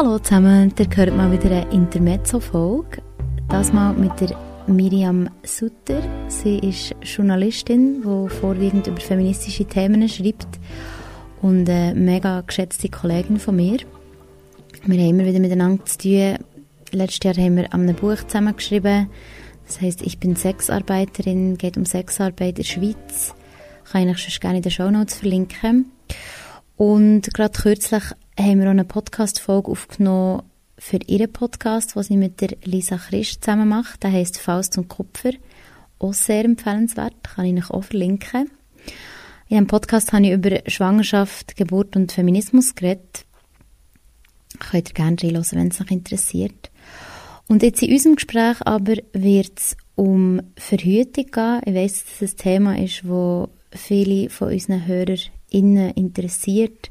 Hallo zusammen, ihr hört mal wieder eine Intermezzo-Folge. Das mal mit der Miriam Sutter. Sie ist Journalistin, die vorwiegend über feministische Themen schreibt und eine mega geschätzte Kollegin von mir. Wir haben immer wieder miteinander zu tun. Letztes Jahr haben wir an einem Buch zusammengeschrieben. Das heißt, ich bin Sexarbeiterin, geht um Sexarbeit in der Schweiz. Kann ich sonst gerne in den Shownotes verlinken. Und gerade kürzlich haben wir auch eine Podcast-Folge aufgenommen für ihren Podcast, was sie mit der Lisa Christ zusammen macht. Der heißt Faust und Kupfer. Auch sehr empfehlenswert, kann ich euch auch verlinken. In diesem Podcast habe ich über Schwangerschaft, Geburt und Feminismus geredet. Könnt ihr gerne reinhören, wenn es euch interessiert. Und jetzt in unserem Gespräch aber wird es um Verhütung gehen. Ich weiss, dass es ein Thema ist, das viele von unseren HörerInnen interessiert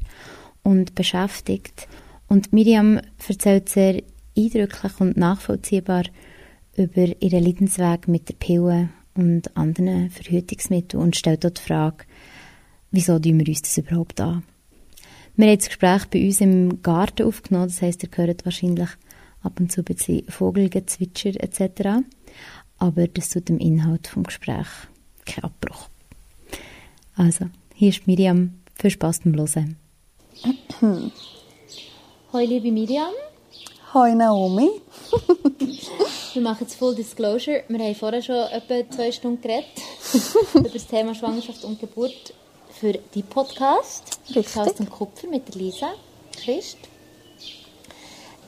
und beschäftigt. Und Miriam erzählt sehr eindrücklich und nachvollziehbar über ihren Leidensweg mit der Pille und anderen Verhütungsmitteln und stellt dort die Frage, wieso tun wir uns das überhaupt an? Wir haben das Gespräch bei uns im Garten aufgenommen, das heisst, ihr hört wahrscheinlich ab und zu ein bisschen Vogelgezwitscher etc. Aber das tut dem Inhalt vom Gespräch keinen Abbruch. Also, hier ist Miriam. Viel Spaß beim Hören. Hallo liebe Miriam. Hallo Naomi. wir machen jetzt Full Disclosure. Wir haben vorher schon etwa zwei Stunden geredet über das Thema Schwangerschaft und Geburt für die Podcast. Richtig. Aus dem Kupfer mit der Lisa Christ.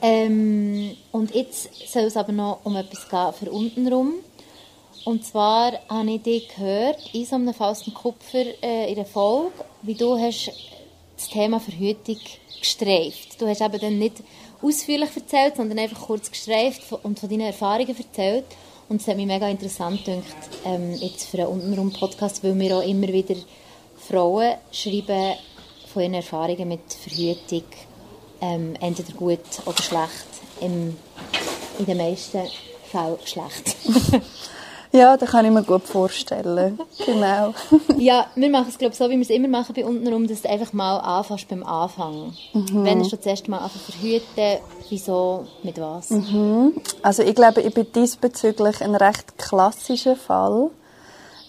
Ähm, und jetzt soll es aber noch um etwas gehen für untenrum. Und zwar habe ich dich gehört in so einem Faust Kupfer äh, in der Folge, wie du hast das Thema Verhütung gestreift. Du hast eben dann nicht ausführlich erzählt, sondern einfach kurz gestreift und von deinen Erfahrungen erzählt. Und es hat mich mega interessant gedacht, ähm, jetzt für einen Untenrum-Podcast, weil mir auch immer wieder Frauen schreiben von ihren Erfahrungen mit Verhütung, ähm, entweder gut oder schlecht, im, in den meisten Fällen schlecht. Ja, das kann ich mir gut vorstellen. genau. ja, wir machen es glaube so, wie wir es immer machen bei untenrum, dass du einfach mal anfängst beim Anfang. Mhm. Wenn du das erste Mal einfach verhüten, wieso, mit was? Mhm. Also ich glaube, ich bin diesbezüglich ein recht klassischer Fall.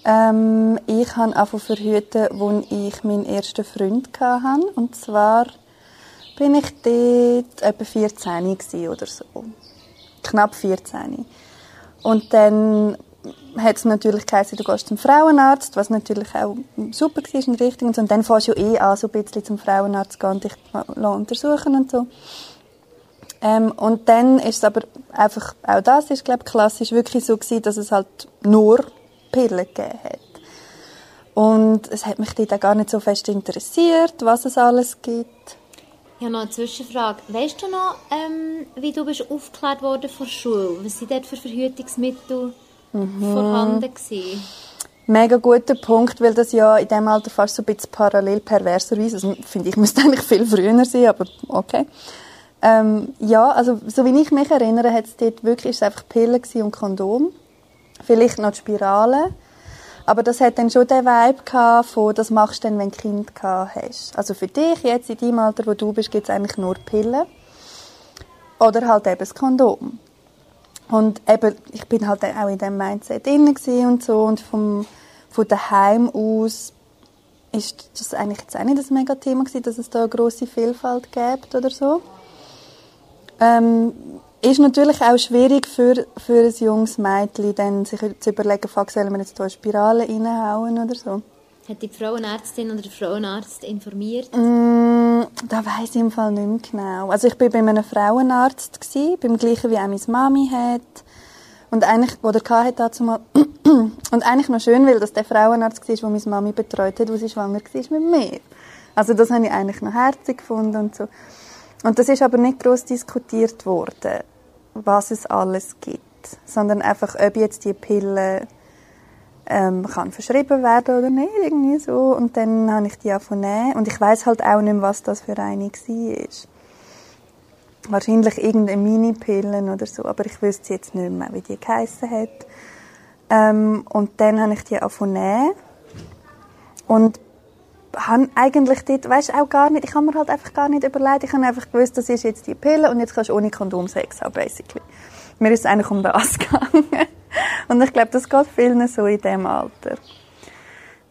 Ähm, ich habe angefangen verhüten, als ich meinen ersten Freund hatte. Und zwar bin ich dort etwa 14 oder so. Knapp 14. Und dann hat es natürlich geheißen, du gehst zum Frauenarzt, was natürlich auch super war und richtig und. Und dann fährst du eh an, so ein bisschen zum Frauenarzt gehen und dich untersuchen und so. Ähm, und dann ist es aber einfach, auch das ist, glaube ich, klassisch wirklich so gewesen, dass es halt nur Pillen gegeben hat. Und es hat mich auch gar nicht so fest interessiert, was es alles gibt. Ich habe noch eine Zwischenfrage. Weißt du noch, ähm, wie du bist aufgeklärt worden von der Schule? Was sind dort für Verhütungsmittel mhm. vorhanden gewesen? Mega guter Punkt, weil das ja in diesem Alter fast so ein bisschen parallel perverserweise, also finde ich, müsste eigentlich viel früher sein, aber okay. Ähm, ja, also so wie ich mich erinnere, hat es dort wirklich ist einfach Pillen und Kondom. Vielleicht noch die Spirale. Aber das hat dann schon den Vibe gehabt von, das machst du dann, wenn du Kind gehabt hast. Also für dich jetzt, in deinem Alter, wo du bist, gibt es eigentlich nur Pillen. Oder halt eben das Kondom. Und eben, ich bin halt auch in diesem Mindset drin und so. Und vom, von daheim aus ist das eigentlich jetzt auch nicht das mega Thema gewesen, dass es da eine grosse Vielfalt gibt oder so. Ähm, ist natürlich auch schwierig für, für ein junges Mädchen, dann sich zu überlegen, fuck, sollen wir jetzt hier eine Spirale reinhauen oder so. Hat die Frauenärztin oder der Frauenarzt informiert? Mm, da weiß ich im Fall nicht mehr genau. Also ich war bei einem Frauenarzt, gewesen, beim gleichen wie auch meine Mami hat. Und eigentlich, oder hatte dazu mal, und eigentlich noch schön, weil das der Frauenarzt war, der meine Mami betreut hat, wo sie schwanger war mit mir. Also das habe ich eigentlich noch herzig gefunden und so. Und das ist aber nicht groß diskutiert worden was es alles gibt, sondern einfach, ob jetzt die Pille ähm, kann verschrieben werden oder nicht, irgendwie so. Und dann habe ich die nehmen. Und ich weiß halt auch nicht mehr, was das für eine war. Wahrscheinlich irgendeine Mini-Pillen oder so, aber ich wüsste jetzt nicht mehr, wie die geheissen hat. Ähm, und dann habe ich die nehmen. Und habe eigentlich dort, weißt auch gar nicht, ich habe mir halt einfach gar nicht überlegt, ich habe einfach gewusst, das ist jetzt die Pille und jetzt kannst du ohne Kondom Sex haben, basically. Mir ist eigentlich um das gegangen. und ich glaube, das geht vielen so in dem Alter.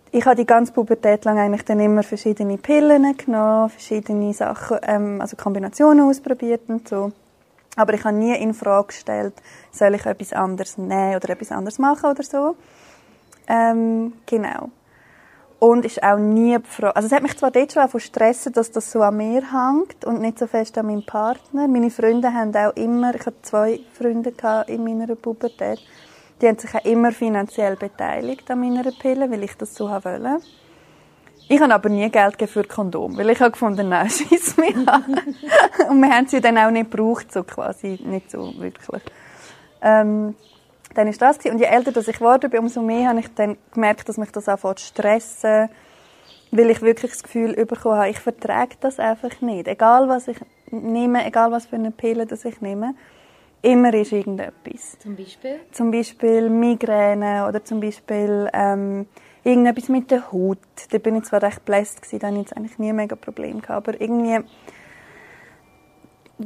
Ich habe die ganze Pubertät lang eigentlich dann immer verschiedene Pillen genommen, verschiedene Sachen, ähm, also Kombinationen ausprobiert und so. Aber ich habe nie in Frage gestellt, soll ich etwas anderes nehmen oder etwas anderes machen oder so. Ähm, genau. Und ist auch nie befragt. Also es hat mich zwar dort schon auch von stressen, dass das so an mir hängt und nicht so fest an meinem Partner. Meine Freunde haben auch immer, ich hatte zwei Freunde in meiner Pubertät, die haben sich auch immer finanziell beteiligt an meiner Pille, weil ich das so wollte. Ich habe aber nie Geld für Kondom, weil ich habe gefunden, nein, scheiß mich an. und wir haben sie dann auch nicht gebraucht, so quasi, nicht so wirklich. Ähm, dann ist das gewesen. Und je älter dass ich geworden bin, umso mehr habe ich dann gemerkt, dass mich das anfängt zu stressen, weil ich wirklich das Gefühl bekommen habe, ich vertrage das einfach nicht. Egal was ich nehme, egal was für eine Pille das ich nehme, immer ist irgendetwas. Zum Beispiel? Zum Beispiel Migräne oder zum Beispiel ähm, irgendetwas mit der Haut. Da bin ich zwar recht bläst gewesen, da hatte ich jetzt eigentlich nie mega Problem gehabt, aber irgendwie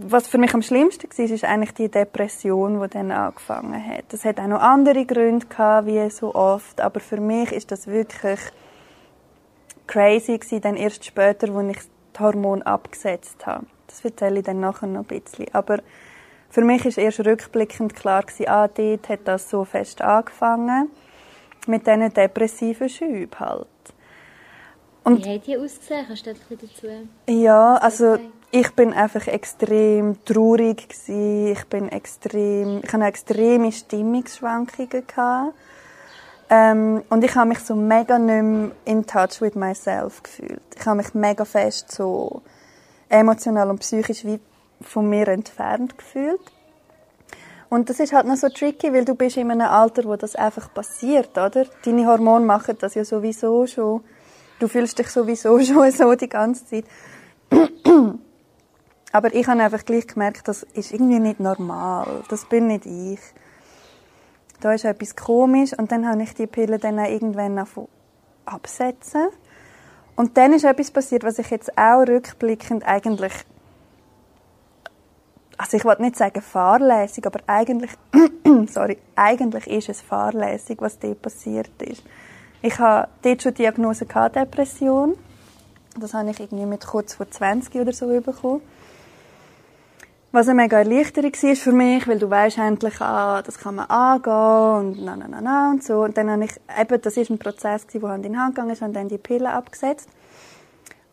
was für mich am schlimmsten war, ist eigentlich die Depression, die dann angefangen hat. Das hat auch noch andere Gründe gehabt, wie so oft, aber für mich ist das wirklich crazy gewesen, dann erst später, als ich das Hormon abgesetzt habe. Das erzähle ich dann nachher noch ein bisschen. Aber für mich ist erst rückblickend klar gewesen, ah, dort hat das so fest angefangen. Mit diesen depressiven Schüben halt. Und Wie hat die ausgesehen? Kannst du etwas dazu Ja, also ich bin einfach extrem traurig gewesen. Ich bin extrem, ich hatte extreme Stimmungsschwankungen gehabt. Ähm, und ich habe mich so mega nicht mehr in touch with myself gefühlt. Ich habe mich mega fest so emotional und psychisch wie von mir entfernt gefühlt. Und das ist halt noch so tricky, weil du bist in einem Alter, wo das einfach passiert, oder? Deine Hormone machen das ja sowieso schon. Du fühlst dich sowieso schon so die ganze Zeit. Aber ich habe einfach gleich gemerkt, das ist irgendwie nicht normal. Das bin nicht ich. Da ist etwas komisch und dann habe ich die Pille dann irgendwann absetzen. Und dann ist etwas passiert, was ich jetzt auch rückblickend eigentlich also ich wollte nicht sagen fahrlässig, aber eigentlich, sorry, eigentlich ist es fahrlässig, was dort passiert ist. Ich habe dort schon die Diagnose gehabt, Depression. Das habe ich irgendwie mit kurz vor 20 oder so bekommen. Was eine mega Erleichterung war für mich, weil du weißt endlich, ah, das kann man angehen und na, na, na, na und so. Und dann habe ich, eben, das ist ein Prozess der Hand in Hand gegangen ist, und dann die Pille abgesetzt.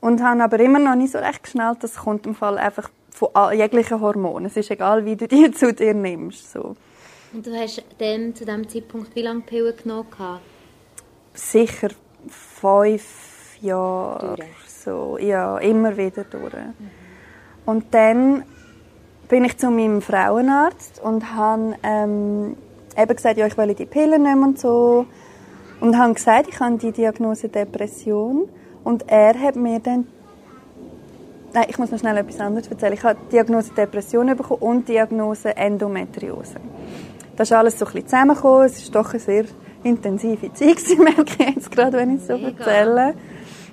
Und habe aber immer noch nicht so recht geschnallt, das kommt im Fall einfach von jeglichen Hormonen. Es ist egal, wie du die zu dir nimmst, so. Und du hast dann zu diesem Zeitpunkt wie lange Pillen genommen? Sicher fünf Jahre. Durch. So, ja, immer wieder durch. Mhm. Und dann bin ich zu meinem Frauenarzt und habe ähm, eben gesagt, ja, ich will die Pillen nehmen und so. Und habe gesagt, ich habe die Diagnose Depression. Und er hat mir dann Nein, ich muss noch schnell etwas anderes erzählen. Ich habe die Diagnose Depression bekommen und die Diagnose Endometriose. Das ist alles so ein bisschen zusammengekommen. Es ist doch eine sehr intensive Zeit, merke ich jetzt gerade, wenn ich es so Mega. erzähle.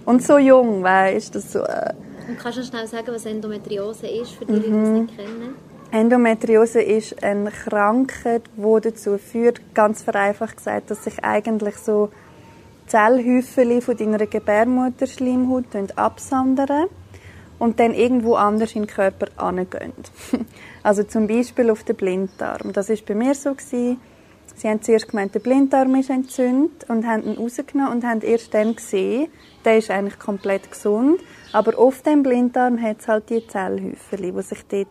Und so jung, weißt du, so... Äh, und kannst du schnell sagen, was Endometriose ist, für die, mhm. die es nicht kennen? Endometriose ist eine Krankheit, die dazu führt, ganz vereinfacht gesagt, dass sich eigentlich so Zellhäufchen von deiner Gebärmutterschleimhaut absondern und dann irgendwo anders in den Körper angehen. also zum Beispiel auf den Blinddarm. Das ist bei mir so gewesen. Sie haben zuerst gemeint, der Blinddarm ist entzündet und haben ihn rausgenommen und haben erst dann gesehen, der ist eigentlich komplett gesund. Aber auf dem Blinddarm hat es halt die Zellhäufchen, die sich dort,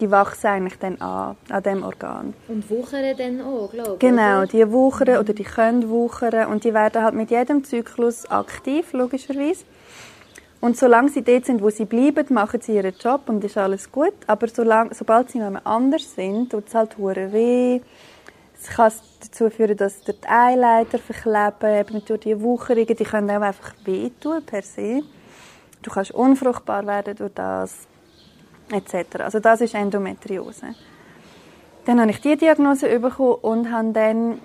die wachsen eigentlich dann an, an dem Organ. Und wuchern dann auch, glaube ich? Genau, oder? die wuchern oder die können wuchern und die werden halt mit jedem Zyklus aktiv, logischerweise. Und solange sie dort sind, wo sie bleiben, machen sie ihren Job und ist alles gut. Aber solange, sobald sie noch anders sind, tut es halt weh. Es kann dazu führen, dass die Eileiter verkleben, eben durch die Wucherungen, die können auch einfach wehtun per se. Du kannst unfruchtbar werden durch das, etc. Also das ist Endometriose. Dann habe ich die Diagnose bekommen und habe dann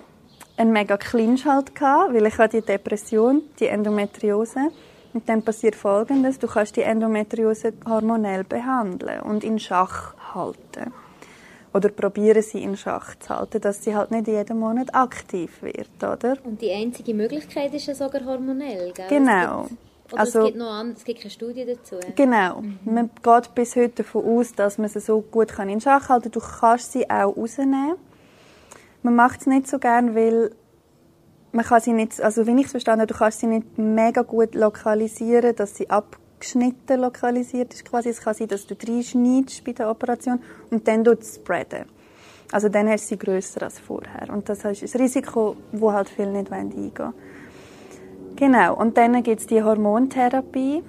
einen mega Clinch halt gehabt, weil ich hatte die Depression, die Endometriose Und dann passiert Folgendes, du kannst die Endometriose hormonell behandeln und in Schach halten. Oder probieren sie in Schach zu halten, dass sie halt nicht jeden Monat aktiv wird, oder? Und die einzige Möglichkeit ist ja sogar hormonell, gell? Genau. Oder also, es gibt noch an, es gibt keine Studie dazu. Genau. Mhm. Man geht bis heute davon aus, dass man sie so gut in Schach halten kann. Du kannst sie auch rausnehmen. Man macht es nicht so gern, weil man kann sie nicht, also wie ich es verstanden habe, du kannst sie nicht mega gut lokalisieren, dass sie abgeschnitten lokalisiert ist quasi. Es kann sein, dass du reinschneidest bei der Operation und dann du spreaden. Also dann hast du sie grösser als vorher. Und das ist ein Risiko, wo halt viele nicht eingehen wollen. Genau. Und dann gibt es die Hormontherapie,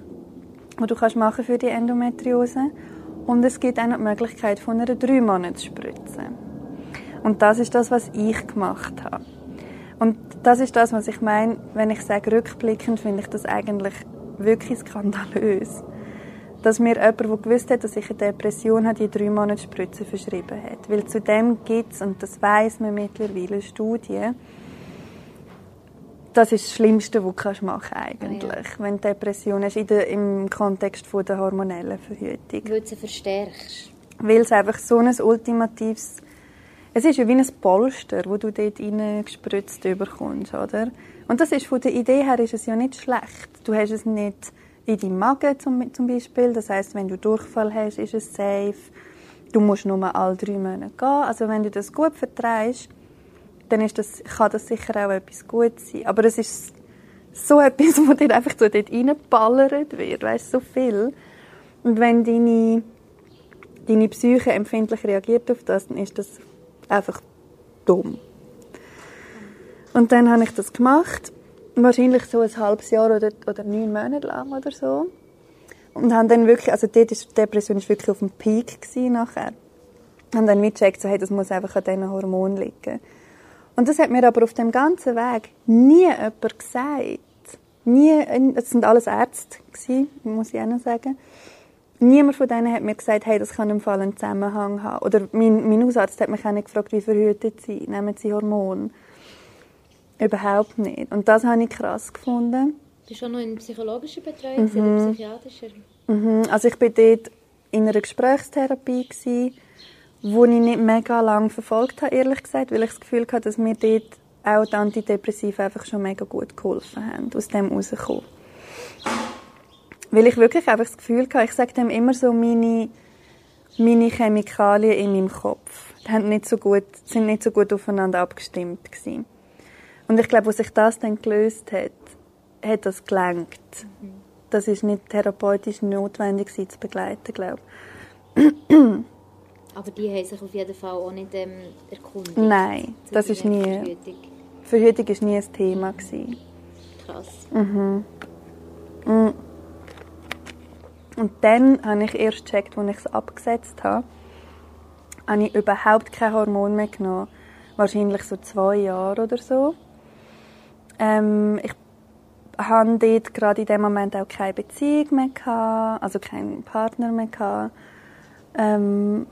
die du kannst machen für die Endometriose. Und es gibt auch noch die Möglichkeit von einer 3 Monatsspritze. Und das ist das, was ich gemacht habe. Und das ist das, was ich meine, wenn ich sage rückblickend, finde ich das eigentlich wirklich skandalös. Dass mir jemand, der gewusst hat, dass ich eine Depression habe, die drei Monate Spritze verschrieben hat. Weil zu dem gibt es, und das weiß man mittlerweile, Studien, das ist das Schlimmste, was du machen eigentlich, ja. wenn du Depression hast, im Kontext von der hormonellen Verhütung. Weil du sie verstärkst. Weil es einfach so ein ultimatives es ist ja wie ein Polster, wo du dort reingespritzt bekommst, oder? Und das ist von der Idee her ist es ja nicht schlecht. Du hast es nicht in deinem Magen zum, zum Beispiel. Das heißt, wenn du Durchfall hast, ist es safe. Du musst nur alle drei Monate gehen. Also wenn du das gut vertreibst, dann ist das, kann das sicher auch etwas Gutes sein. Aber es ist so etwas, wo dir einfach so dort reingeballert wird, weißt so viel. Und wenn deine, deine Psyche empfindlich reagiert auf das, dann ist das einfach dumm. Und dann habe ich das gemacht, wahrscheinlich so ein halbes Jahr oder, oder neun Monate lang oder so. Und haben dann wirklich, also dort ist, die Depression ist wirklich auf dem Peak gewesen nachher. Und dann mitgecheckt, so, hey, das muss einfach an diesen Hormonen liegen. Und das hat mir aber auf dem ganzen Weg nie jemand gesagt. Nie, es sind alles Ärzte gewesen, muss ich auch noch sagen niemand von denen hat mir gesagt, hey, das kann im Fall einen Zusammenhang haben. Oder mein, mein Hausarzt hat mich auch nicht gefragt, wie verhütet sie, nehmen sie Hormone. Überhaupt nicht. Und das habe ich krass gefunden. Du warst auch noch in psychologischer Betreuung mhm. oder psychiatrischer? Mhm. Also ich war dort in einer Gesprächstherapie, gewesen, wo ich nicht mega lange verfolgt habe, ehrlich gesagt, weil ich das Gefühl hatte, dass mir dort auch die Antidepressiva einfach schon mega gut geholfen haben, aus dem rauszukommen. Weil ich wirklich einfach das Gefühl hatte, ich sage dem immer so, meine, meine Chemikalien in meinem Kopf die haben nicht so gut, sind nicht so gut aufeinander abgestimmt gewesen. Und ich glaube, als sich das dann gelöst hat, hat das gelangt. Mhm. Das ist nicht therapeutisch notwendig, sie zu begleiten, glaube ich. Aber die haben sich auf jeden Fall auch nicht ähm, erkundigt. Nein, das ist nie. Verhütung. Verhütung war nie ein Thema. Gewesen. Krass. Mhm. mhm. Und dann habe ich erst gecheckt, als ich es abgesetzt habe, habe ich überhaupt kein Hormon mehr genommen. Wahrscheinlich so zwei Jahre oder so. Ähm, ich hatte dort gerade in dem Moment auch keine Beziehung mehr gehabt, also keinen Partner mehr gehabt. Ähm,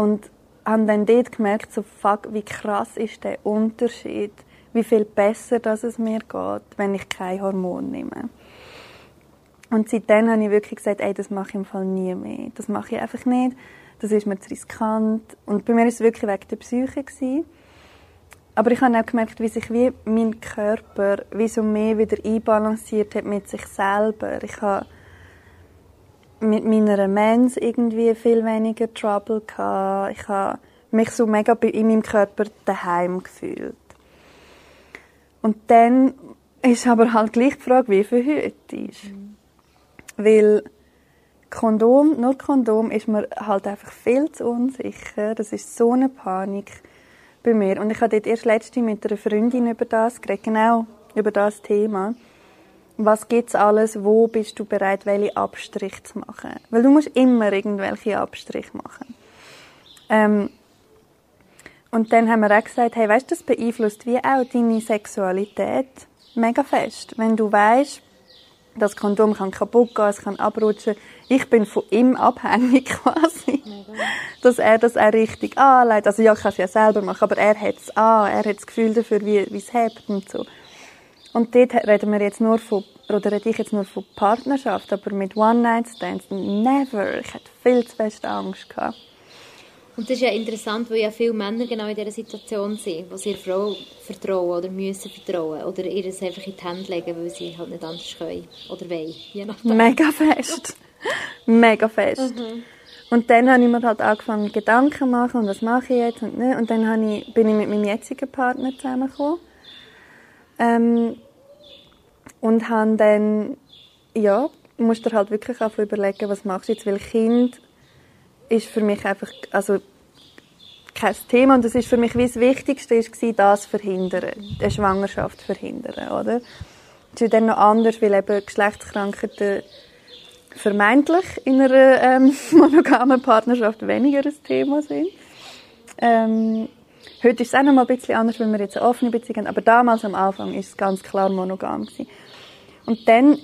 und habe dann dort gemerkt, so fuck, wie krass ist der Unterschied, wie viel besser dass es mir geht, wenn ich kein Hormon nehme. Und seitdem habe ich wirklich gesagt, ey, das mache ich im Fall nie mehr. Das mache ich einfach nicht. Das ist mir zu riskant. Und bei mir war es wirklich wegen der Psyche. Gewesen. Aber ich habe auch gemerkt, wie sich wie mein Körper wie so mehr wieder einbalanciert hat mit sich selber. Ich habe mit meiner Mens irgendwie viel weniger Trouble gehabt. Ich habe mich so mega in meinem Körper daheim gefühlt. Und dann ist aber halt gleich die Frage, wie viel heute ist. Mhm. Weil Kondom, nur Kondom ist mir halt einfach viel zu unsicher. Das ist so eine Panik bei mir. Und ich habe dort erst letzte mit einer Freundin über das geredet, genau über das Thema. Was gibt's alles? Wo bist du bereit, welche Abstriche zu machen? Weil du musst immer irgendwelche Abstriche machen. Ähm, und dann haben wir auch gesagt, hey, weißt, das beeinflusst wie auch deine Sexualität mega fest. Wenn du weißt, das Kondom kann kaputt gehen, es kann abrutschen. Ich bin von ihm abhängig quasi, dass er das auch richtig anlegt. Also ja, ich kann es ja selber machen, aber er hat es an, er hat das Gefühl dafür, wie, wie es hebt und so. Und dort reden wir jetzt nur von, oder rede ich jetzt nur von Partnerschaft, aber mit One-Night-Stands, never. Ich hatte viel zu fest Angst. Gehabt. Und das ist ja interessant, weil ja viele Männer genau in dieser Situation sind, wo sie ihrer Frau vertrauen oder müssen vertrauen oder ihr es einfach in die Hände legen, weil sie halt nicht anders können oder wollen, je nachdem. Mega fest. Mega fest. Mhm. Und dann habe ich mir halt angefangen, Gedanken zu machen, und was mache ich jetzt und nicht. Und dann ich, bin ich mit meinem jetzigen Partner zusammengekommen. Ähm, und habe dann, ja, musst dir halt wirklich auch überlegen, was machst du jetzt, weil Kind ist für mich einfach, also kein Thema und das ist für mich wie das Wichtigste ist das verhindern, eine Schwangerschaft verhindern, oder? Das ist dann noch anders, weil eben Geschlechtskrankheiten vermeintlich in einer ähm, monogamen Partnerschaft weniger ein Thema sind. Ähm, heute ist es auch noch mal ein bisschen anders, wenn wir jetzt eine offene Beziehung haben, aber damals am Anfang ist es ganz klar monogam gewesen. Und dann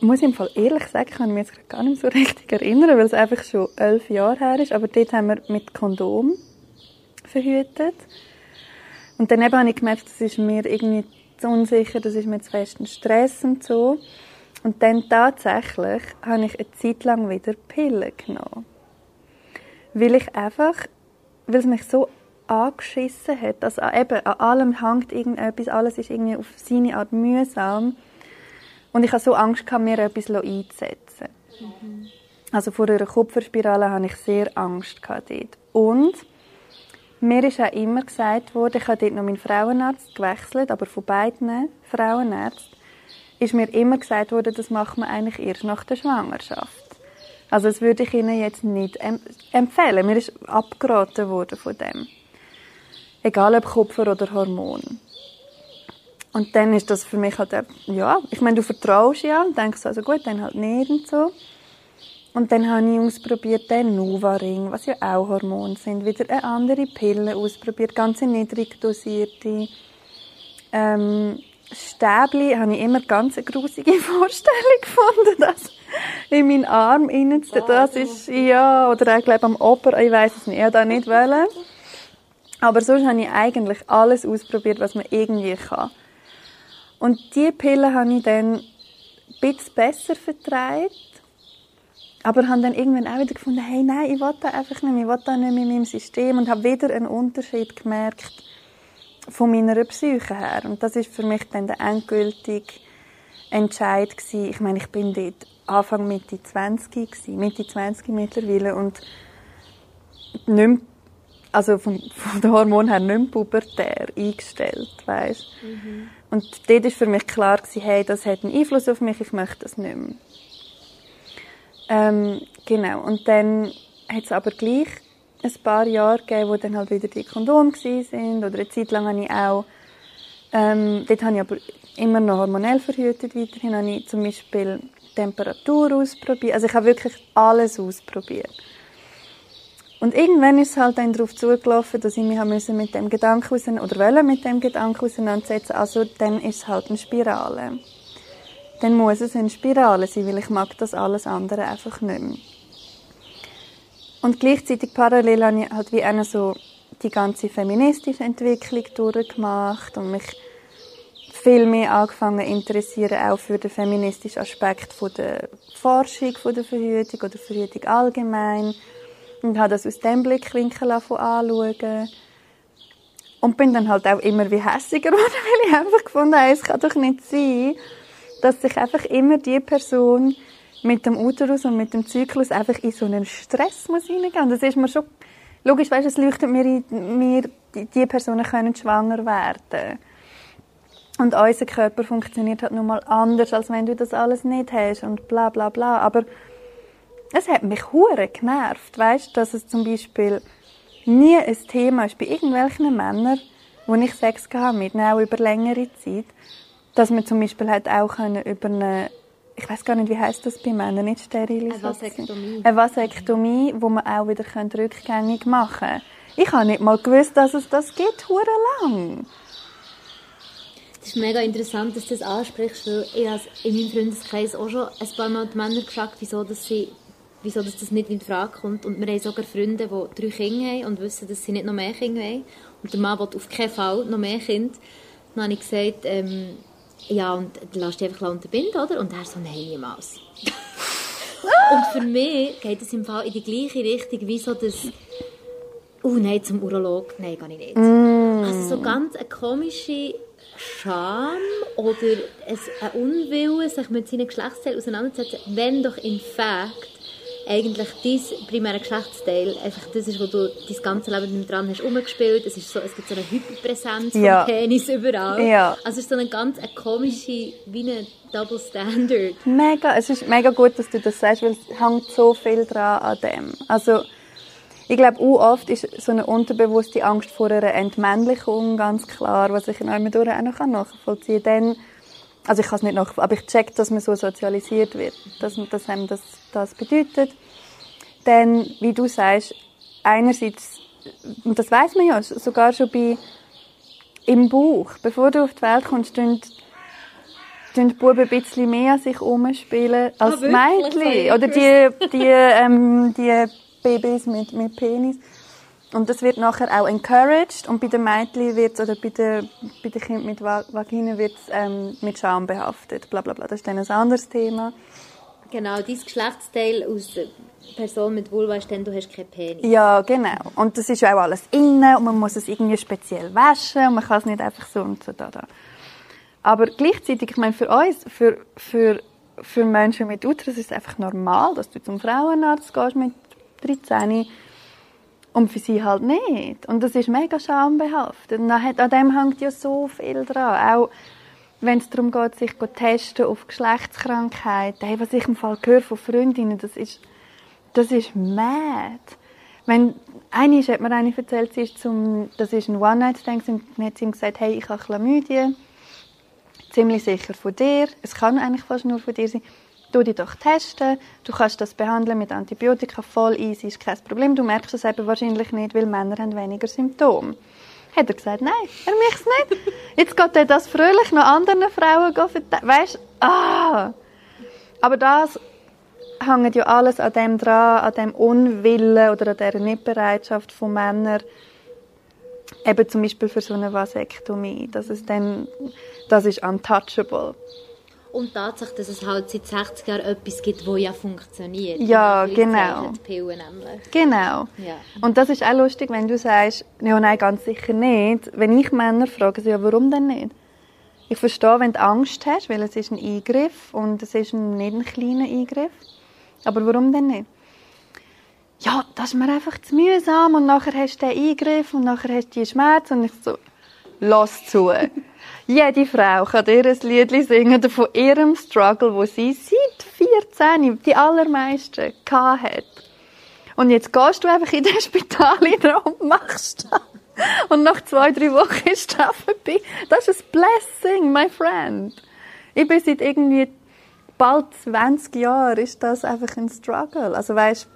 muss ich im Fall ehrlich sagen, kann ich mich jetzt gar nicht so richtig erinnern, weil es einfach schon elf Jahre her ist, aber dort haben wir mit Kondom verhütet. Und dann eben habe ich gemerkt, das ist mir irgendwie zu unsicher, das ist mir zu fest ein Stress und so. Und dann tatsächlich habe ich eine Zeit lang wieder Pillen genommen. Weil ich einfach, weil es mich so angeschissen hat, also eben an allem hängt irgendetwas, alles ist irgendwie auf seine Art mühsam. Und ich hatte so Angst, gehabt, mir etwas einzusetzen. Mhm. Also vor einer Kupferspirale hatte ich sehr Angst dort. Und mir ist auch immer gesagt worden, ich habe dort noch meinen Frauenarzt gewechselt, aber von beiden Frauenärzten ist mir immer gesagt worden, das macht man eigentlich erst nach der Schwangerschaft. Also das würde ich Ihnen jetzt nicht empfehlen. Mir ist abgeraten worden von dem. Egal ob Kupfer oder Hormon. Und dann ist das für mich halt, ja, ich meine, du vertraust ja und denkst also gut, dann halt nicht und so. Und dann habe ich ausprobiert den Nuvaring, was ja auch Hormone sind, wieder eine andere Pille ausprobiert, ganz niedrig dosierte. Ähm, Stäbli habe ich immer ganz eine grusige Vorstellung gefunden, das in meinen Arm rein, das ist, ja, oder ich glaube am Oper, ich weiß es nicht, ich habe da nicht wollen. Aber sonst habe ich eigentlich alles ausprobiert, was man irgendwie kann. Und diese Pille habe ich dann ein bisschen besser vertreibt, aber habe dann irgendwann auch wieder gefunden, hey, nein, ich will da einfach nicht ich will da nicht in meinem System und habe wieder einen Unterschied gemerkt, von meiner Psyche her. Und das ist für mich dann der endgültige Entscheid gewesen. Ich meine, ich bin dort Anfang Mitte 20 gewesen, Mitte 20 mittlerweile und nicht mehr, also von, von den Hormonen her nicht mehr pubertär eingestellt, weißt. Mhm. Und dort war für mich klar gewesen, hey, das hat einen Einfluss auf mich, ich möchte das nicht mehr. Ähm, genau. Und dann hat es aber gleich ein paar Jahre gegeben, wo dann halt wieder die Kondome sind oder eine Zeit lang habe ich auch ähm, dort habe ich aber immer noch hormonell verhütet weiterhin habe ich zum Beispiel Temperatur ausprobiert also ich habe wirklich alles ausprobiert und irgendwann ist es halt dann darauf zugelaufen, dass ich mich müssen mit dem Gedanken oder wollen mit dem Gedanken auseinandersetzen. Also dann ist es halt eine Spirale. Dann muss es eine Spirale sein, weil ich mag das alles andere einfach nicht mehr. Und gleichzeitig parallel habe ich halt wie eine so die ganze feministische Entwicklung durchgemacht und mich viel mehr angefangen interessieren, auch für den feministischen Aspekt von der Forschung von der Verhütung oder Verhütung allgemein. Und habe das aus dem Blickwinkel anschauen. Und bin dann halt auch immer wie hässiger geworden, weil ich einfach gefunden habe, es kann doch nicht sein, dass sich einfach immer die Person mit dem Uterus und mit dem Zyklus einfach in so einen Stress muss reingehen. Und das ist mir schon, logisch, weißt, es leuchtet mir, in, mir die Personen können schwanger werden. Und unser Körper funktioniert halt nun mal anders, als wenn du das alles nicht hast und bla bla bla. Aber es hat mich hure genervt, weißt, dass es zum Beispiel nie ein Thema ist bei irgendwelchen Männern, wo ich Sex gehabt mit, auch über längere Zeit, dass man zum Beispiel halt auch über eine ich weiß gar nicht, wie heißt das bei Männern, nicht Sterilisation. Eine Vasektomie. Eine Vasektomie, wo man auch wieder rückgängig machen kann. Ich habe nicht mal gewusst, dass es das gibt, hure lang. Es ist mega interessant, dass du das ansprichst, weil ich habe in meinem Freundeskreis auch schon ein paar Mal die Männer gefragt, wieso, dass sie, wieso dass das nicht in Frage kommt. Und wir haben sogar Freunde, die drei Kinder haben und wissen, dass sie nicht noch mehr Kinder wollen. Und der Mann will auf keinen Fall noch mehr Kinder. Dann habe ich gesagt, ähm, ja, und lässt dich einfach unterbinden, oder? Und er so, nein, niemals. und für mich geht es im Fall in die gleiche Richtung wie so das, oh nein, zum Urolog, nein, gar nicht. Mm. Also so ganz eine komische Scham oder ein Unwille, sich mit seinen Geschlechtsteilen auseinanderzusetzen, wenn doch in Fact eigentlich dein primärer Geschlechtsteil einfach das ist, wo du dein ganze Leben dran hast umgespielt. Es, ist so, es gibt so eine Hyperpräsenz ja. vom Penis überall. Ja. Also es ist so eine ganz eine komische, wie eine Double Standard. Mega, es ist mega gut, dass du das sagst, weil es hängt so viel dran an dem. Also ich glaube, auch oft ist so eine unterbewusste Angst vor einer Entmännlichung ganz klar, was ich in einem durch auch noch nachvollziehen kann. Also ich kann es nicht nachvollziehen, aber ich check, dass man so sozialisiert wird, dass, dass einem das, das bedeutet. Denn, wie du sagst, einerseits, und das weiß man ja, sogar schon bei, im Buch, bevor du auf die Welt kommst, tun, tun die Buben ein bisschen mehr an sich umspielen als ah, Mädchen. Oder die, die, ähm, die Babys mit, mit Penis. Und das wird nachher auch encouraged und bei den Mädchen wird oder bei den, bei den Kindern mit Vagina wird es ähm, mit Scham behaftet. Bla, bla, bla. Das ist dann ein anderes Thema. Genau, dein Geschlechtsteil aus Person mit Vulva ist dann, du hast keinen Penis. Ja, genau. Und das ist auch alles innen und man muss es irgendwie speziell waschen und man kann es nicht einfach so und so da, da. Aber gleichzeitig, ich meine, für uns, für, für, für Menschen mit Uterus ist es einfach normal, dass du zum Frauenarzt gehst mit 13 und für sie halt nicht. Und das ist mega schambehaftet. Und an dem hängt ja so viel dran. Auch wenn es darum geht, sich zu testen auf Geschlechtskrankheiten. Hey, was ich im Fall höre von Freundinnen, das ist, das ist mad. Wenn, eine hat mir eine erzählt, sie ist zum, das ist ein One-Night-Stand, und hat sie gesagt, hey, ich habe Chlamydien. Ziemlich sicher von dir. Es kann eigentlich fast nur von dir sein du dich doch testen, du kannst das behandeln mit Antibiotika, voll easy, ist kein Problem. Du merkst es eben wahrscheinlich nicht, weil Männer haben weniger Symptome. Hat er gesagt, nein, er möchte es nicht. Jetzt geht er das fröhlich noch anderen Frauen verteilen. Weißt ah! Aber das hängt ja alles an dem dran, an dem Unwillen oder an dieser Nichtbereitschaft von Männern, eben zum Beispiel für so eine Vasektomie. Das ist dann, das ist untouchable. Und Tatsache, dass es halt seit 60 Jahren etwas gibt, das ja funktioniert. Ja, genau. Pillen nämlich. Genau. Ja. Und das ist auch lustig, wenn du sagst, ja, nein, ganz sicher nicht. Wenn ich Männer frage, ja, warum denn nicht? Ich verstehe, wenn du Angst hast, weil es ist ein Eingriff und es ist nicht ein kleiner Eingriff. Aber warum denn nicht? Ja, das ist mir einfach zu mühsam und nachher hast du den Eingriff und nachher hast du die Schmerzen und ich so, lass zu. Jede Frau kann dir ein Lied singen von ihrem Struggle, wo sie seit 14 die allermeisten hat. Und jetzt gehst du einfach in den Spital und machst das. Und nach zwei, drei Wochen ist das vorbei. Das ist ein Blessing, my friend. Ich bin seit irgendwie bald 20 Jahren ist das einfach ein Struggle. Also weißt,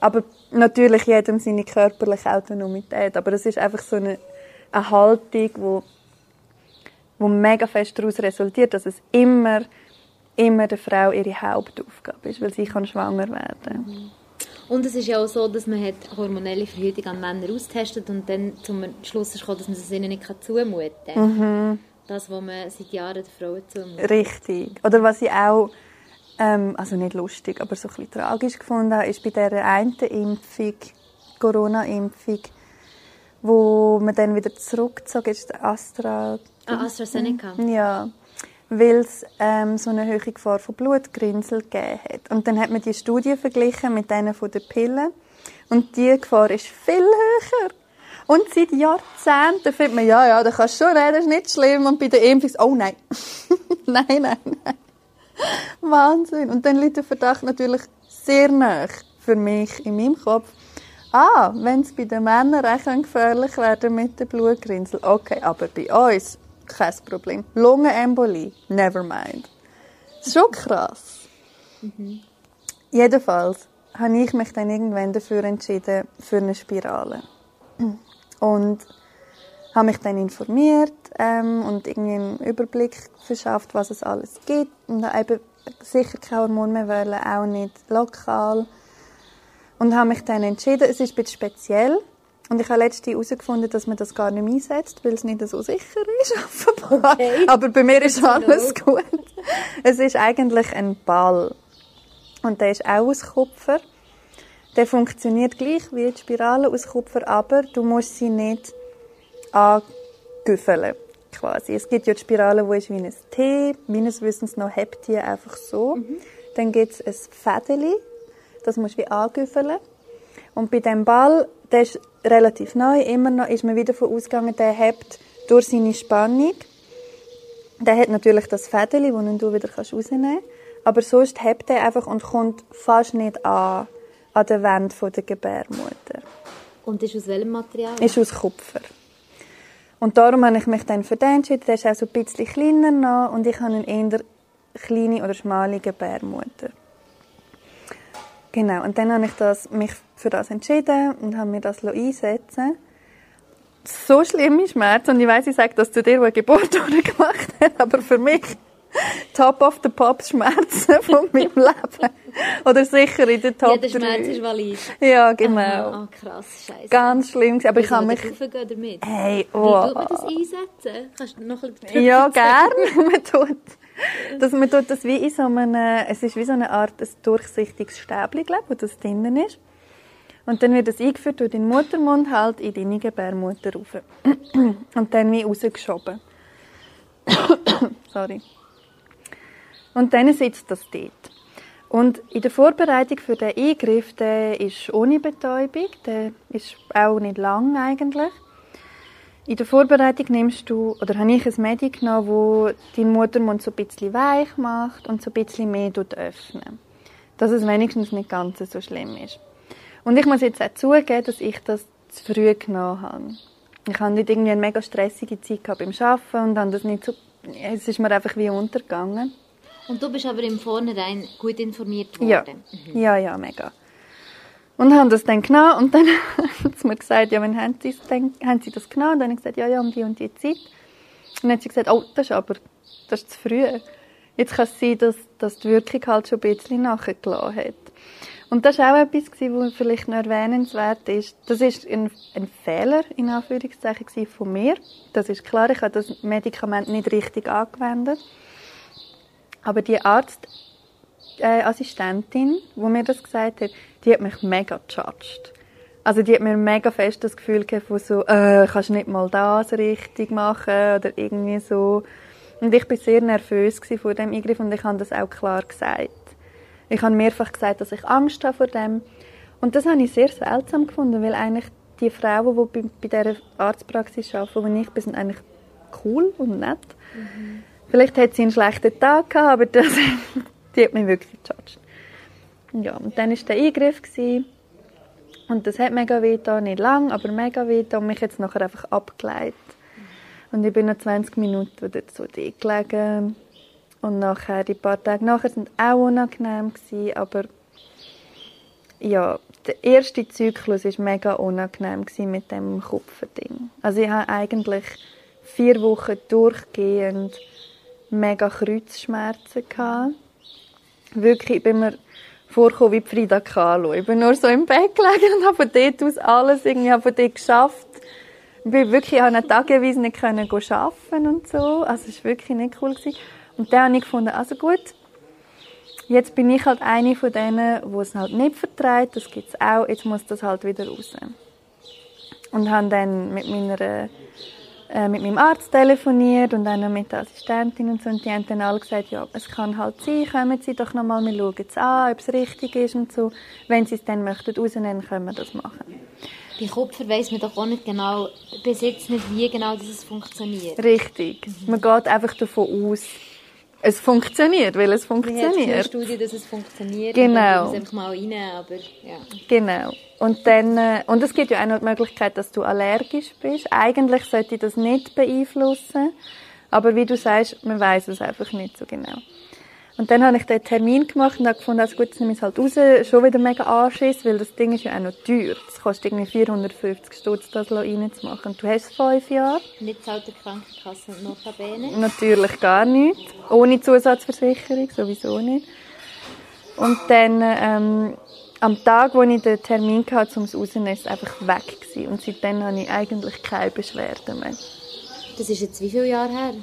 aber natürlich jedem seine körperliche Autonomität. Aber es ist einfach so eine, eine Haltung, wo wo mega fest daraus resultiert, dass es immer, immer der Frau ihre Hauptaufgabe ist, weil sie kann schwanger werden. Mhm. Und es ist ja auch so, dass man hat hormonelle Verhütung an Männern austestet und dann zum Schluss ist gekommen, dass man es ihnen nicht zumuten kann. Mhm. Das, was man seit Jahren den Frauen zumutet. Richtig. Oder was ich auch, ähm, also nicht lustig, aber so ein bisschen tragisch gefunden habe, ist bei dieser einen Impfung, Corona-Impfung, wo man dann wieder zurückgezogen ist, Astra Ah, AstraZeneca? Ja, weil es ähm, so eine hohe Gefahr von Blutgrinsel gegeben hat. Und dann hat man die Studie verglichen mit denen von den Pillen und die Gefahr ist viel höher. Und seit Jahrzehnten findet man, ja, ja, da kannst du schon reden, das ist nicht schlimm. Und bei der Impfung, oh nein. nein, nein, nein. Wahnsinn. Und dann liegt der Verdacht natürlich sehr nah für mich in meinem Kopf. Ah, wenn es bei den Männern recht gefährlich werden mit der Blutgrinsel. Okay, aber bei uns kein Problem. Lungenembolie, never mind. Das ist schon krass. Mhm. Jedenfalls habe ich mich dann irgendwann dafür entschieden, für eine Spirale. Und habe mich dann informiert ähm, und irgendwie einen Überblick verschafft, was es alles gibt. Und habe sicher kein Hormon mehr wollen, auch nicht lokal. Und habe mich dann entschieden, es ist ein bisschen speziell, Und ich habe letztens herausgefunden, dass man das gar nicht mehr einsetzt, weil es nicht so sicher ist, offenbar. Okay. Aber bei mir ist alles gut. Es ist eigentlich ein Ball. Und der ist auch aus Kupfer. Der funktioniert gleich wie die Spirale aus Kupfer, aber du musst sie nicht angüffeln, quasi. Es gibt ja die Spirale, die ist wie ein T. Meines Wissens noch hebt die einfach so. Mhm. Dann gibt es ein Fädeli. Das musst du wie angüffeln. Und bei dem Ball, der ist relativ neu, immer noch ist man wieder davon ausgegangen, der hebt durch seine Spannung. Der hat natürlich das Fädeli, das du wieder rausnehmen kannst. Aber sonst hebt er einfach und kommt fast nicht an, an der Wand der Gebärmutter. Und ist aus welchem Material? Ist aus Kupfer. Und darum habe ich mich dann für den entschieden. Der ist auch so ein bisschen kleiner noch und ich habe eine eher kleine oder schmale Gebärmutter. Genau, und dann habe ich das, mich für das entschieden und habe mir das einsetzen So schlimme Schmerzen. Und ich weiss, ich sage das zu dir, der eine Geburt gemacht hat, aber für mich Top of the Pops Schmerzen von meinem Leben. Oder sicher in der Top Jeder Schmerz ist valid. Ja, genau. Ah, oh, krass, scheiße. Ganz schlimm. Aber ich kann mich... damit? Hey, oh. Wie tut man das einsetzen? Kannst du noch ein bisschen Ja, gerne. man tut... Das, man tut das wie in so einem... Es ist wie so eine Art ein durchsichtiges Stäbchen, glaube wo das drinnen ist. Und dann wird das eingeführt durch den Muttermund halt in deine Gebärmutter rauf. Und dann wie rausgeschoben. Sorry. Und dann sitzt das dort. Und in der Vorbereitung für den Eingriff, der ist ohne Betäubung, der ist auch nicht lang eigentlich. In der Vorbereitung nimmst du, oder habe ich ein Medi genommen, wo dein Muttermund so ein bisschen weich macht und so ein bisschen mehr öffnen. Dass es wenigstens nicht ganz so schlimm ist. Und ich muss jetzt auch zugeben, dass ich das zu früh genommen habe. Ich hatte nicht irgendwie eine mega stressige Zeit beim Arbeiten und habe das nicht so, es ist mir einfach wie untergegangen. Und du bist aber im Vornherein gut informiert worden? Ja, mhm. ja, ja, mega. Und haben das dann genommen und dann hat sie mir gesagt, ja, wann haben sie, haben sie das genommen? Und dann habe ich gesagt, ja, ja, um die und die Zeit. Und dann hat sie gesagt, oh, das ist aber, das ist zu früh. Jetzt kann es sein, dass, dass die Wirkung halt schon ein bisschen nachgelassen hat. Und das war auch etwas, was vielleicht noch erwähnenswert ist. Das ist ein, ein Fehler, in Anführungszeichen, von mir. Das ist klar, ich habe das Medikament nicht richtig angewendet. Aber die Arztassistentin, äh, wo mir das gesagt hat, die hat mich mega gejudged. Also die hat mir mega fest das Gefühl gegeben von so, äh, kannst nicht mal das richtig machen oder irgendwie so. Und ich bin sehr nervös vor dem Eingriff und ich habe das auch klar gesagt. Ich habe mehrfach gesagt, dass ich Angst habe vor dem. Und das habe ich sehr seltsam gefunden, weil eigentlich die Frauen, die bei, bei dieser Arztpraxis arbeiten, wo ich bin, sind eigentlich cool und nett. Mhm. Vielleicht hat sie einen schlechten Tag gehabt, aber das, die hat mich wirklich gejudged. Ja, und dann war der Eingriff. Und das hat mega weh getan, nicht lang, aber mega weh getan und mich jetzt nachher einfach abgeleitet. Und ich bin noch 20 Minuten dort so gelegen. Und nachher, die paar Tage nachher, sind auch unangenehm gewesen, aber ja, der erste Zyklus war mega unangenehm mit dem Kupferding. Also ich habe eigentlich vier Wochen durchgehend mega Kreuzschmerzen gehabt. Wirklich, ich bin mir vorgekommen wie Frida Kahlo. Ich bin nur so im Bett gelegen und habe von dort aus alles irgendwie von dort geschafft. Ich bin wirklich an einen Tageweise nicht können arbeiten und so. Also es war wirklich nicht cool. Gewesen. Und dann habe ich gefunden, also gut, jetzt bin ich halt eine von denen, die es halt nicht vertreibt. Das gibt es auch. Jetzt muss das halt wieder raus. Und habe dann mit meiner äh, mit meinem Arzt telefoniert und dann mit der Assistentin und so und die haben dann alle gesagt, ja, es kann halt sein, kommen Sie doch nochmal, wir schauen es an, ob es richtig ist und so. Wenn Sie es dann möchten rausnehmen, können wir das machen. Bei Kupfer weiss man doch auch nicht genau, bis jetzt nicht, wie genau das funktioniert. Richtig. Mhm. Man geht einfach davon aus, es funktioniert, weil es funktioniert. Wir haben Studie, dass es funktioniert. Genau. Und einfach mal rein, aber ja. Genau. Und dann, äh, und es gibt ja auch noch die Möglichkeit, dass du allergisch bist. Eigentlich sollte das nicht beeinflussen. Aber wie du sagst, man weiß es einfach nicht so genau. Und dann habe ich den Termin gemacht und habe gefunden, also gut, jetzt nehme ich es halt raus, schon wieder mega anschiss, weil das Ding ist ja auch noch teuer. Es kostet irgendwie 450 Stutz, das reinzumachen. Und du hast fünf Jahre. Nicht zahlt der Krankenkasse notabene? Natürlich gar nicht. Ohne Zusatzversicherung, sowieso nicht. Und dann, ähm, am Tag, wo ich den Termin hatte, um es rauszunehmen, ist es einfach weg gewesen. Und seitdem habe ich eigentlich keine Beschwerden mehr. Das ist jetzt wie viele Jahre her?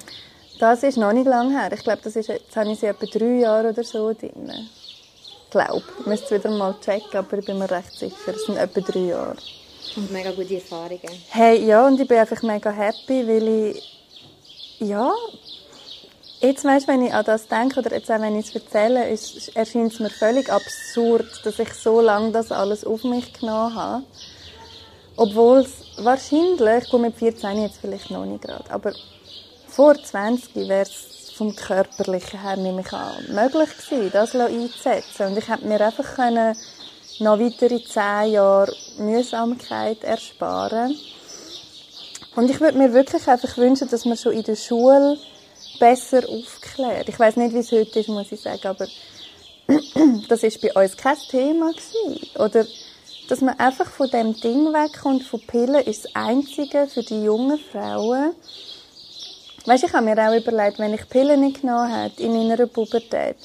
Das ist noch nicht lange her. Ich glaube, das ist, jetzt habe ich sie etwa drei Jahre oder so drin. Ich glaube. Ich müsste es wieder mal checken, aber ich bin mir recht sicher. Es sind etwa drei Jahre. Und mega gute Erfahrungen. Hey, ja, und ich bin einfach mega happy, weil ich, ja, jetzt weißt, wenn ich an das denke oder jetzt auch wenn ich es erzähle, ist, erscheint es mir völlig absurd, dass ich so lange das alles auf mich genommen habe. Obwohl es wahrscheinlich, gut, mit 14 jetzt vielleicht noch nicht gerade, aber vor 20 wäre es vom Körperlichen her nämlich auch möglich gewesen, das einzusetzen. Und ich hätte mir einfach können noch weitere 10 Jahre Mühsamkeit ersparen Und ich würde mir wirklich einfach wünschen, dass man schon in der Schule besser aufklärt. Ich weiß nicht, wie es heute ist, muss ich sagen, aber das ist bei uns kein Thema gewesen. Oder dass man einfach von dem Ding wegkommt, von Pillen ist das Einzige für die jungen Frauen. Weißt, ich habe mir auch überlegt, wenn ich Pillen nicht genommen hätte in meiner Pubertät,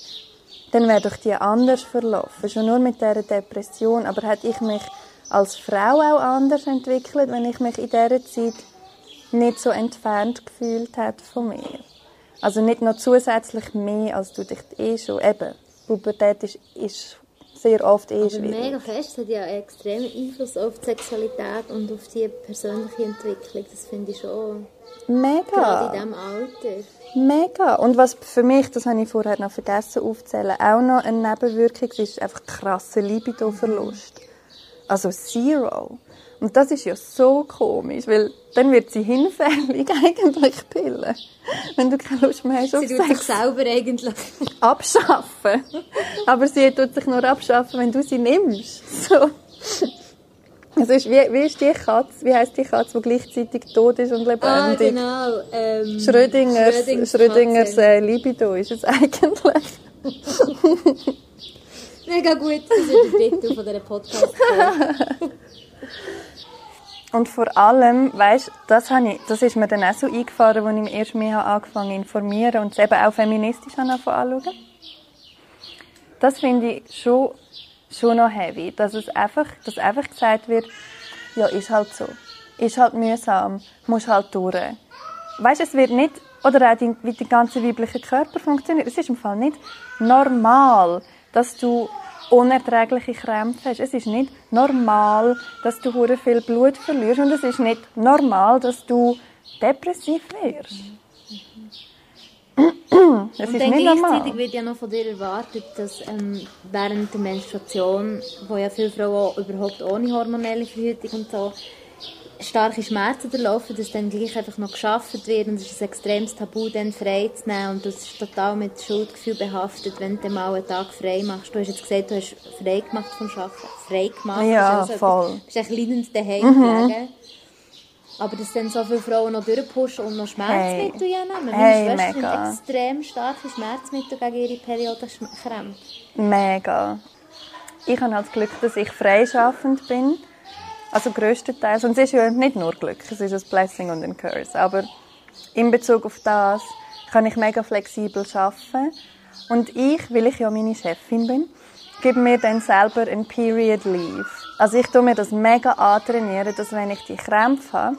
dann wäre doch die anders verlaufen. Schon nur mit dieser Depression. Aber hätte ich mich als Frau auch anders entwickelt, wenn ich mich in dieser Zeit nicht so entfernt gefühlt hätte von mir. Also nicht noch zusätzlich mehr, als du dich eh schon, eben, Pubertät ist, ist sehr oft eh schwierig. mega fest, es hat ja einen extremen Einfluss auf die Sexualität und auf die persönliche Entwicklung. Das finde ich schon. Mega. Gerade in diesem Alter. Mega. Und was für mich, das habe ich vorher noch vergessen aufzählen, auch noch eine Nebenwirkung ist, ist einfach krasser Libido-Verlust. Also zero. Und das ist ja so komisch, weil dann wird sie hinfällig eigentlich pillen. Wenn du keine Lust mehr hast auf Sie tut sich selber eigentlich abschaffen. Aber sie tut sich nur abschaffen, wenn du sie nimmst. So. Also ist, wie, wie ist die Katze, wie heisst die Katze, die gleichzeitig tot ist und lebendig? Ah, genau. Ähm, Schrödingers, Schrödingers, Schrödingers äh, Libido ist es eigentlich. Mega gut, das ist der Titel von dieser podcast Und vor allem, weißt, das habe ich, das ist mir dann auch so eingefahren, als ich erst mehr angefangen zu informieren und es eben auch feministisch anschauen. Das finde ich schon, schon noch heavy, dass es einfach, dass einfach gesagt wird, ja, ist halt so. Ist halt mühsam, muss halt durch. Weißt, es wird nicht, oder auch die, wie der ganze weibliche Körper funktioniert, es ist im Fall nicht normal, dass du unerträgliche Krämpfe hast. Es ist nicht normal, dass du viel Blut verlierst und es ist nicht normal, dass du depressiv wirst. Das und dann nicht gleichzeitig wird ja noch von dir erwartet, dass ähm, während der Menstruation, wo ja viele Frauen überhaupt ohne hormonelle Verhütung und so starke Schmerzen durchlaufen, dass dann gleich einfach noch geschafft wird und es ist ein extremes Tabu, dann frei zu nehmen und das ist total mit Schuldgefühl behaftet, wenn du mal einen Tag frei machst. Du hast jetzt gesagt, du hast frei gemacht vom Arbeiten. Frei gemacht. Ja, also, voll. Du bist echt leidend daheim mhm. gelegen. Aber dass dann so viele Frauen noch durchpushen und noch Schmerzmittel hey. nehmen. Meine hey, Schwester mega. extrem starke Schmerzmittel gegen ihre Periodenkrämpfe. Mega. Ich habe halt das Glück, dass ich freischaffend bin. Also größtenteils. Und es ist ja nicht nur Glück, es ist ein Blessing und ein Curse. Aber in Bezug auf das kann ich mega flexibel arbeiten. Und ich, weil ich ja meine Chefin bin, gebe mir dann selber ein Period Leave. Also ich tue mir das mega antrainieren, dass wenn ich die Krämpfe habe,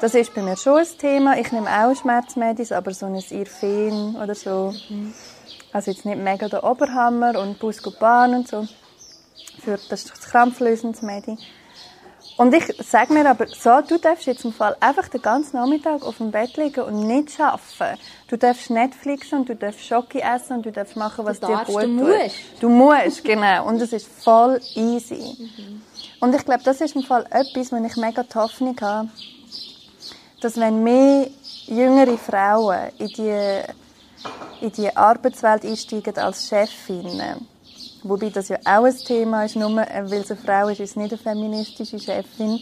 das ist bei mir schon ein Thema. Ich nehme auch Schmerzmedis, aber so ein Irfen oder so. Also jetzt nicht mega der Oberhammer und Buscopan und so. Für das, das krampflösendes Medi. Und ich sage mir aber, so, du darfst jetzt im Fall einfach den ganzen Nachmittag auf dem Bett liegen und nicht arbeiten. Du darfst Netflixen und du darfst Schoki essen und du darfst machen, was du dir darfst, gut du tut. Musst. Du musst, genau. Und es ist voll easy. Mhm. Und ich glaube, das ist im Fall etwas, wo ich mega die Hoffnung habe, dass wenn mehr jüngere Frauen in die, in die Arbeitswelt einsteigen als Chefinnen, Wobei das ja auch ein Thema ist, nur äh, weil sie eine Frau ist, ist es nicht eine feministische Chefin,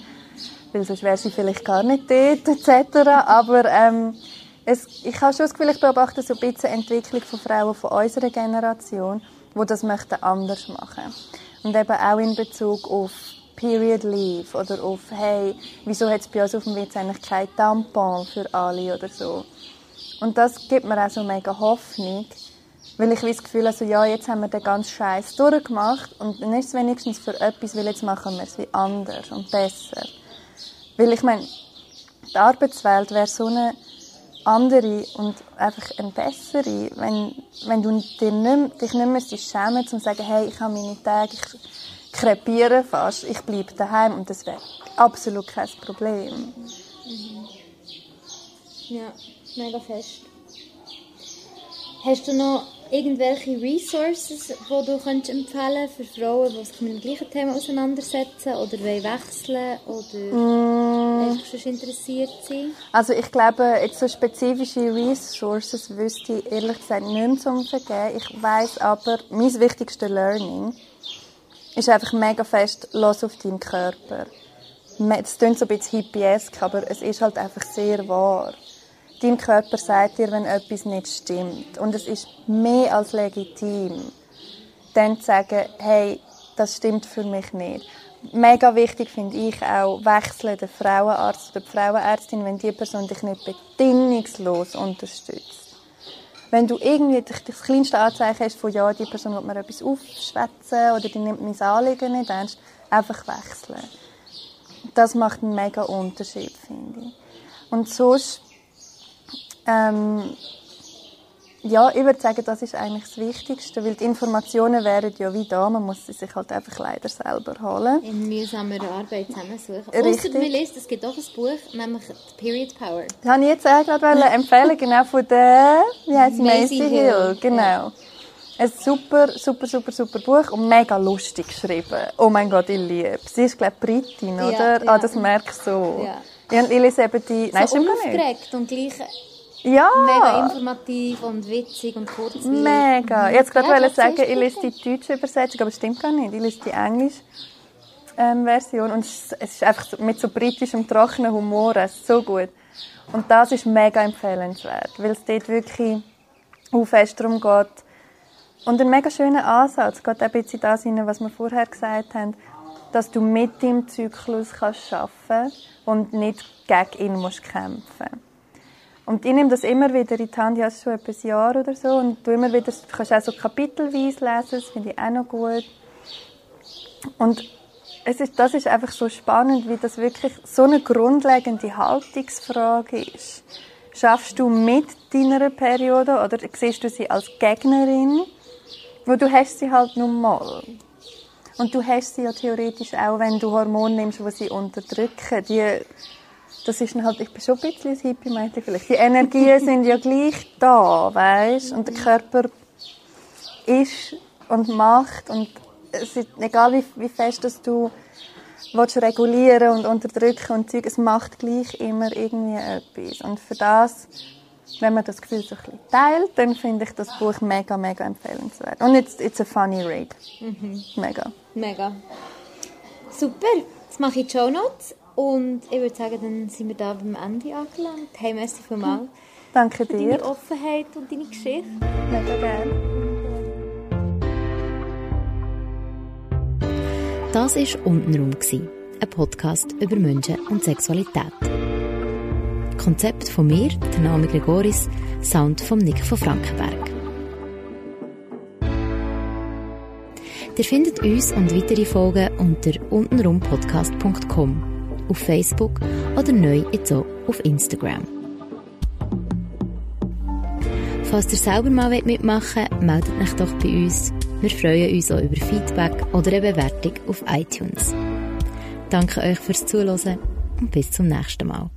weil sonst wäre sie vielleicht gar nicht dort, etc. Aber ähm, es, ich habe schon das Gefühl, ich beobachte so ein bisschen Entwicklung von Frauen von unserer Generation, die das möchten anders machen. Und eben auch in Bezug auf Period Leave oder auf, hey, wieso hat es bei uns auf dem Witz eigentlich kein Tampon für alle oder so. Und das gibt mir auch so mega Hoffnung, Weil ich das Gefühl also, ja, jetzt haben wir den ganzen Scheiß durchgemacht und dann ist es wenigstens für etwas, weil jetzt machen wir es wie anders und besser. Weil ich meine, die Arbeitswelt wäre so eine andere und einfach eine bessere, wenn, wenn du dir nicht, dich nicht mehr schämen um zu sagen, hey, ich habe meine Tage, ich krepiere fast, ich bleibe daheim und das wäre absolut kein Problem. Mhm. Ja, mega fest. Hast du noch irgendwelche Resources, die du könntest empfehlen für Frauen, die sich mit dem gleichen Thema auseinandersetzen oder wollen wechseln oder mm. einfach interessiert sind? Also ich glaube, jetzt so spezifische Resources wüsste ich ehrlich gesagt nicht mehr zum Vergeben. Ich weiß aber, mein wichtigstes Learning ist einfach mega fest, los auf deinen Körper. Es klingt so ein bisschen hippiesk, aber es ist halt einfach sehr wahr. Dein Körper sagt dir, wenn etwas nicht stimmt. Und es ist mehr als legitim, dann zu sagen, hey, das stimmt für mich nicht. Mega wichtig finde ich auch, wechseln den Frauenarzt oder die Frauenärztin, wenn die Person dich nicht bedingungslos unterstützt. Wenn du irgendwie das kleinste Anzeichen hast von, ja, die Person wird mir etwas aufschwätzen oder die nimmt mein Anliegen nicht ernst, einfach wechseln. Das macht einen mega Unterschied, finde ich. Und sonst ähm, ja, ich würde sagen, das ist eigentlich das Wichtigste, weil die Informationen wären ja wie da, man muss sie sich halt einfach leider selber holen. In mühsamer Arbeit zusammensuchen. Richtig. Ausser man liest, es gibt auch ein Buch, nämlich Period Power. Das wollte ich jetzt auch gerade empfehlen, genau von der, wie heißt sie, Macy Hill, Hill. genau. Ja. Ein super, super, super, super Buch und mega lustig geschrieben. Oh mein Gott, ich liebe Sie ist, glaube ich, Britin, oder? Ja, ja. Ah, das merkst du so. Ja. Ich lese eben die... So Nein, stimmt nicht. und gleich ja. Mega informativ und witzig und kurzweilig. Mega. Ich wollte gerade ja, sagen, ich lese die deutsche Übersetzung, aber es stimmt gar nicht. Ich lese die englische ähm, Version und es ist einfach mit so britischem, trockenen Humor so gut. Und das ist mega empfehlenswert, weil es dort wirklich auch fest darum geht. Und ein mega schöner Ansatz, geht ein bisschen das rein, was wir vorher gesagt haben, dass du mit deinem Zyklus kannst arbeiten und nicht gegen ihn musst kämpfen und ich nehme das immer wieder in die Hand, ja, schon etwa ein Jahr oder so, und du immer wieder, kannst auch so kapitelweise lesen, das finde ich auch noch gut. Und es ist, das ist einfach so spannend, wie das wirklich so eine grundlegende Haltungsfrage ist. Schaffst du mit deiner Periode oder siehst du sie als Gegnerin? Wo du hast sie halt nun mal. Und du hast sie ja theoretisch auch, wenn du Hormone nimmst, die sie unterdrücken. Die das ist halt, ich bin schon ein bisschen ein Hippie-Mädchen vielleicht. Die Energien sind ja gleich da, weißt? Und der Körper ist und macht und es ist, egal wie, wie fest dass du willst regulieren und unterdrücken und Zeug, es macht gleich immer irgendwie etwas. Und für das, wenn man das Gefühl so ein bisschen teilt, dann finde ich das Buch mega, mega empfehlenswert. Und it's, it's a funny read. Mhm. Mega. Mega. Super. Jetzt mache ich die Show Notes. Und ich würde sagen, dann sind wir da beim Ende angelangt. Hey, merci vielmals. Danke dir. Für deine Offenheit und deine Geschichte. Mega gerne. Das war «Untenrum», ein Podcast über Menschen und Sexualität. Konzept von mir, der Name Gregoris, Sound von Nick von Frankenberg. Ihr findet uns und weitere Folgen unter untenrumpodcast.com auf Facebook oder neu jetzt auch auf Instagram. Falls ihr selber mal mitmachen wollt, meldet euch doch bei uns. Wir freuen uns auch über Feedback oder eine Bewertung auf iTunes. Danke euch fürs Zuhören und bis zum nächsten Mal.